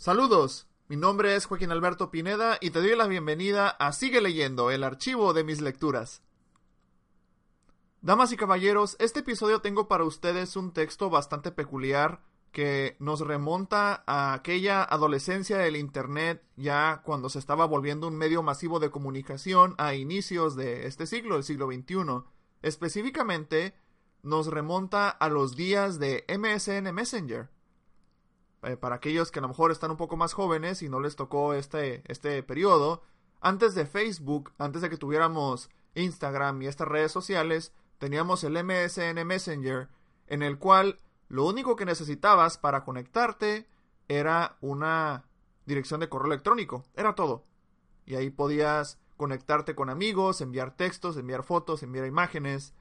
Saludos, mi nombre es Joaquín Alberto Pineda y te doy la bienvenida a Sigue leyendo, el archivo de mis lecturas. Damas y caballeros, este episodio tengo para ustedes un texto bastante peculiar que nos remonta a aquella adolescencia del Internet ya cuando se estaba volviendo un medio masivo de comunicación a inicios de este siglo, el siglo XXI. Específicamente, nos remonta a los días de MSN Messenger. Eh, para aquellos que a lo mejor están un poco más jóvenes y no les tocó este, este periodo, antes de Facebook, antes de que tuviéramos Instagram y estas redes sociales, teníamos el MSN Messenger, en el cual lo único que necesitabas para conectarte era una dirección de correo electrónico, era todo. Y ahí podías conectarte con amigos, enviar textos, enviar fotos, enviar imágenes.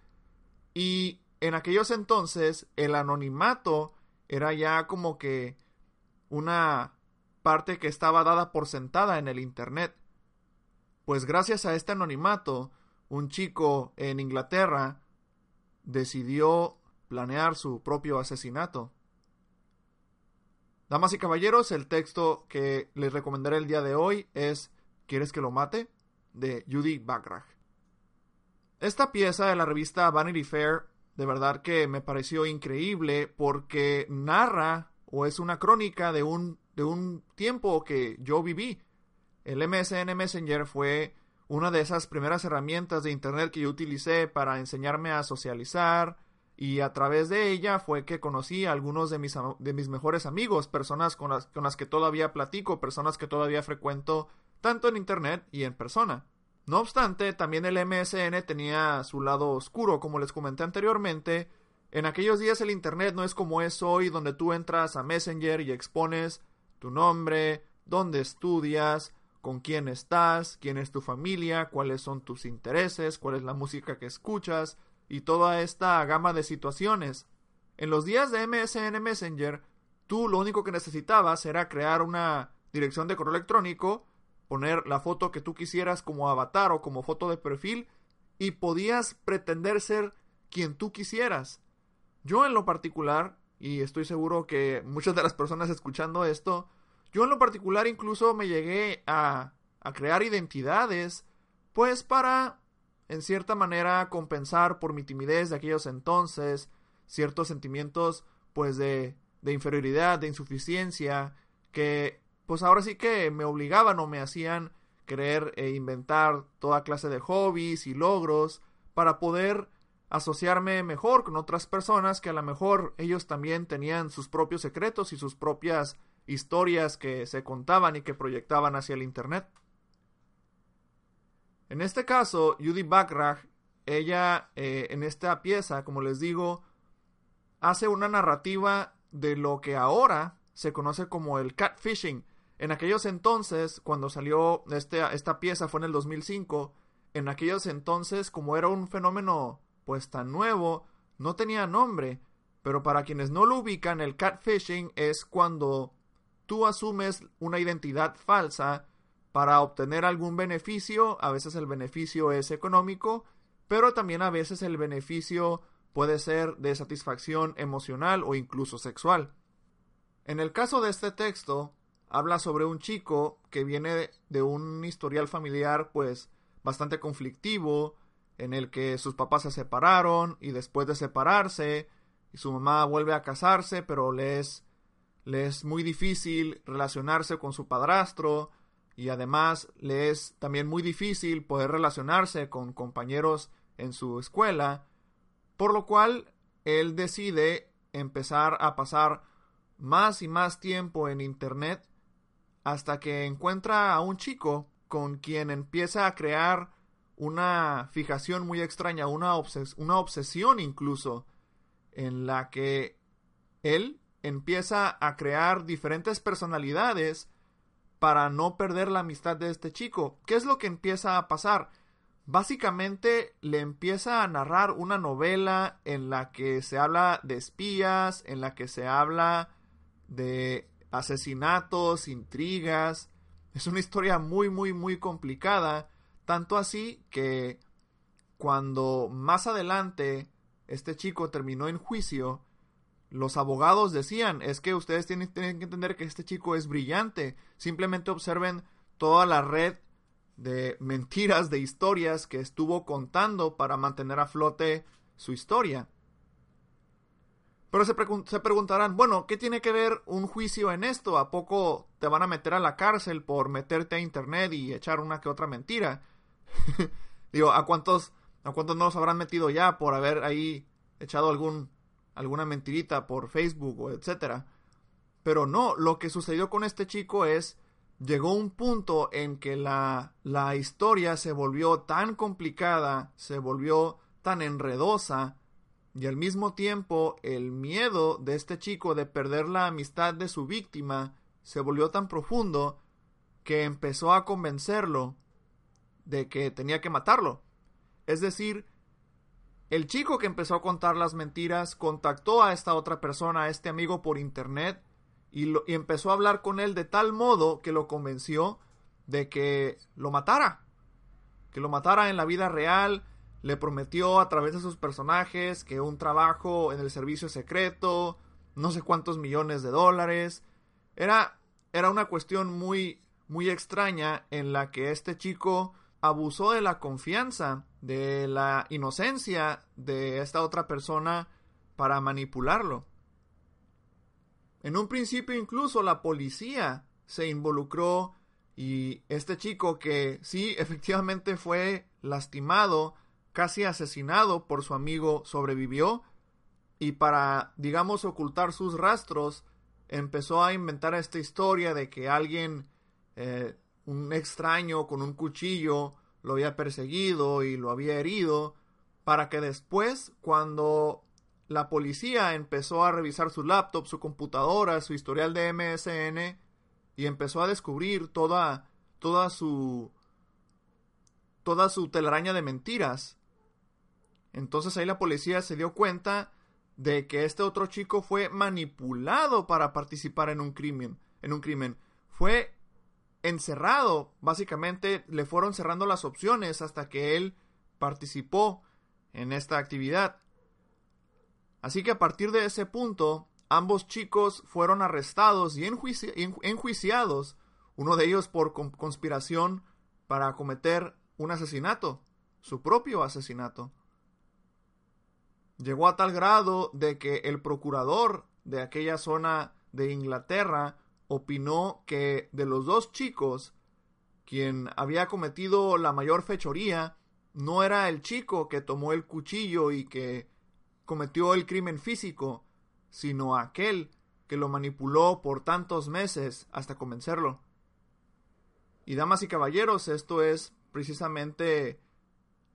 Y en aquellos entonces el anonimato era ya como que una parte que estaba dada por sentada en el Internet. Pues gracias a este anonimato, un chico en Inglaterra decidió planear su propio asesinato. Damas y caballeros, el texto que les recomendaré el día de hoy es ¿Quieres que lo mate? de Judy Backrach. Esta pieza de la revista Vanity Fair de verdad que me pareció increíble porque narra o es una crónica de un, de un tiempo que yo viví. El MSN Messenger fue una de esas primeras herramientas de Internet que yo utilicé para enseñarme a socializar y a través de ella fue que conocí a algunos de mis, de mis mejores amigos, personas con las, con las que todavía platico, personas que todavía frecuento tanto en Internet y en persona. No obstante, también el MSN tenía su lado oscuro, como les comenté anteriormente, en aquellos días el Internet no es como es hoy, donde tú entras a Messenger y expones tu nombre, dónde estudias, con quién estás, quién es tu familia, cuáles son tus intereses, cuál es la música que escuchas y toda esta gama de situaciones. En los días de MSN Messenger, tú lo único que necesitabas era crear una dirección de correo electrónico, poner la foto que tú quisieras como avatar o como foto de perfil y podías pretender ser quien tú quisieras. Yo en lo particular, y estoy seguro que muchas de las personas escuchando esto, yo en lo particular incluso me llegué a, a crear identidades, pues para, en cierta manera, compensar por mi timidez de aquellos entonces, ciertos sentimientos, pues de, de inferioridad, de insuficiencia, que pues ahora sí que me obligaban o me hacían querer e inventar toda clase de hobbies y logros para poder asociarme mejor con otras personas que a lo mejor ellos también tenían sus propios secretos y sus propias historias que se contaban y que proyectaban hacia el Internet. En este caso, Judy Backrach, ella eh, en esta pieza, como les digo, hace una narrativa de lo que ahora se conoce como el catfishing. En aquellos entonces, cuando salió este, esta pieza fue en el 2005, en aquellos entonces, como era un fenómeno pues tan nuevo, no tenía nombre, pero para quienes no lo ubican, el catfishing es cuando tú asumes una identidad falsa para obtener algún beneficio, a veces el beneficio es económico, pero también a veces el beneficio puede ser de satisfacción emocional o incluso sexual. En el caso de este texto, habla sobre un chico que viene de un historial familiar pues bastante conflictivo, en el que sus papás se separaron y después de separarse su mamá vuelve a casarse, pero le es, le es muy difícil relacionarse con su padrastro y además le es también muy difícil poder relacionarse con compañeros en su escuela, por lo cual él decide empezar a pasar más y más tiempo en Internet hasta que encuentra a un chico con quien empieza a crear una fijación muy extraña, una, una obsesión incluso, en la que él empieza a crear diferentes personalidades para no perder la amistad de este chico. ¿Qué es lo que empieza a pasar? Básicamente le empieza a narrar una novela en la que se habla de espías, en la que se habla de asesinatos, intrigas. Es una historia muy, muy, muy complicada. Tanto así que cuando más adelante este chico terminó en juicio, los abogados decían, es que ustedes tienen, que entender que este chico es brillante. Simplemente observen toda la red de mentiras, de historias que estuvo contando para mantener a flote su historia. Pero se, se, preguntarán, bueno, ¿qué tiene que ver un juicio en esto? ¿A poco te van a meter a la cárcel por meterte a internet y echar una que otra mentira? Digo, ¿a cuántos, ¿a cuántos no los habrán metido ya por haber ahí echado alguna mentirita por Facebook o etcétera. Pero no, lo que sucedió con este chico es llegó un punto en que la, la historia se volvió tan complicada, se volvió tan enredosa, y al mismo tiempo el miedo de este chico de perder la amistad de su víctima se volvió tan profundo que empezó a convencerlo de que tenía que matarlo. Es decir, el chico que empezó a contar las mentiras contactó a esta otra persona, a este amigo por internet, y, y, empezó a hablar con él de tal modo que lo convenció de que lo matara. Que lo matara en la vida real. Le prometió a través de sus personajes que un trabajo en el servicio secreto, no sé cuántos millones de dólares. Era, era una cuestión muy, muy extraña en la que este chico abusó de la confianza, de la inocencia de esta otra persona para manipularlo. En un principio incluso la policía se involucró y este chico que sí efectivamente fue lastimado, casi asesinado por su amigo, sobrevivió y para, digamos, ocultar sus rastros, empezó a inventar esta historia de que alguien eh, un extraño con un cuchillo lo había perseguido y lo había herido, para que después, cuando la policía empezó a revisar su laptop, su computadora, su historial de MSN, y empezó a descubrir toda, toda su, toda su telaraña de mentiras. Entonces ahí la policía se dio cuenta de que este otro chico fue manipulado para participar en un crimen, en un crimen. Fue encerrado. Básicamente le fueron cerrando las opciones hasta que él participó en esta actividad. Así que a partir de ese punto, ambos chicos fueron arrestados y enjuiciados, uno de ellos por conspiración para cometer un asesinato, su propio asesinato. Llegó a tal grado de que el procurador de aquella zona de Inglaterra opinó que de los dos chicos, quien había cometido la mayor fechoría no era el chico que tomó el cuchillo y que cometió el crimen físico, sino aquel que lo manipuló por tantos meses hasta convencerlo. Y damas y caballeros, esto es precisamente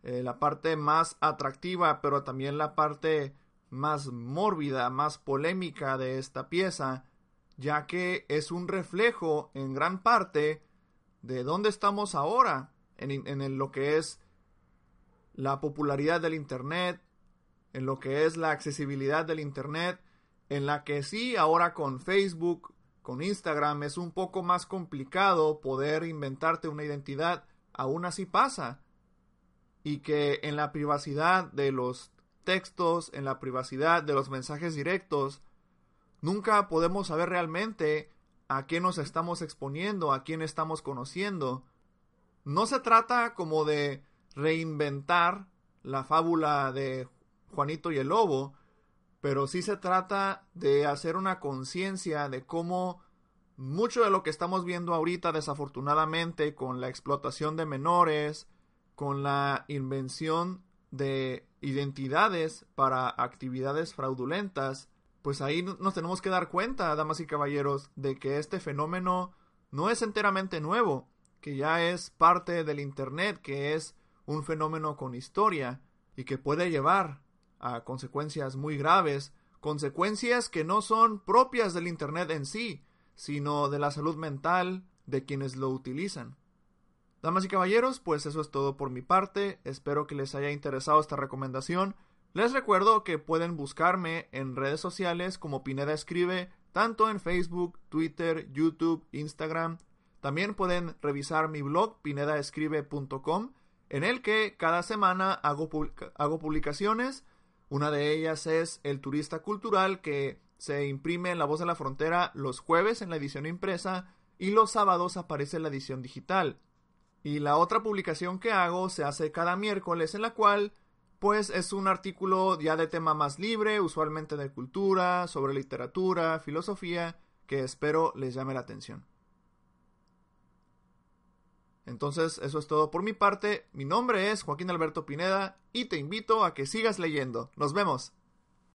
eh, la parte más atractiva, pero también la parte más mórbida, más polémica de esta pieza, ya que es un reflejo en gran parte de dónde estamos ahora en, lo que es la popularidad del Internet, en lo que es la accesibilidad del Internet, en la que sí, ahora con Facebook, con Instagram, es un poco más complicado poder inventarte una identidad, aún así pasa. Y que en la privacidad de los textos, en la privacidad de los mensajes directos, Nunca podemos saber realmente a quién nos estamos exponiendo, a quién estamos conociendo. No se trata como de reinventar la fábula de Juanito y el Lobo, pero sí se trata de hacer una conciencia de cómo mucho de lo que estamos viendo ahorita desafortunadamente con la explotación de menores, con la invención de identidades para actividades fraudulentas, pues ahí nos tenemos que dar cuenta, damas y caballeros, de que este fenómeno no es enteramente nuevo, que ya es parte del Internet, que es un fenómeno con historia y que puede llevar a consecuencias muy graves, consecuencias que no son propias del Internet en sí, sino de la salud mental, de quienes lo utilizan. Damas y caballeros, pues eso es todo por mi parte. Espero que les haya interesado esta recomendación. Les recuerdo que pueden buscarme en redes sociales como Pineda Escribe, tanto en Facebook, Twitter, YouTube, Instagram. También pueden revisar mi blog pinedaescribe.com, en el que cada semana hago, publicaciones. Una de ellas es El Turista Cultural, que se imprime en La Voz de la Frontera los jueves en la edición impresa y los sábados aparece la edición digital. Y la otra publicación que hago se hace cada miércoles en la cual pues es un artículo ya de tema más libre, usualmente de cultura, sobre literatura, filosofía, que espero les llame la atención. Entonces, eso es todo por mi parte. Mi nombre es Joaquín Alberto Pineda y te invito a que sigas leyendo. Nos vemos.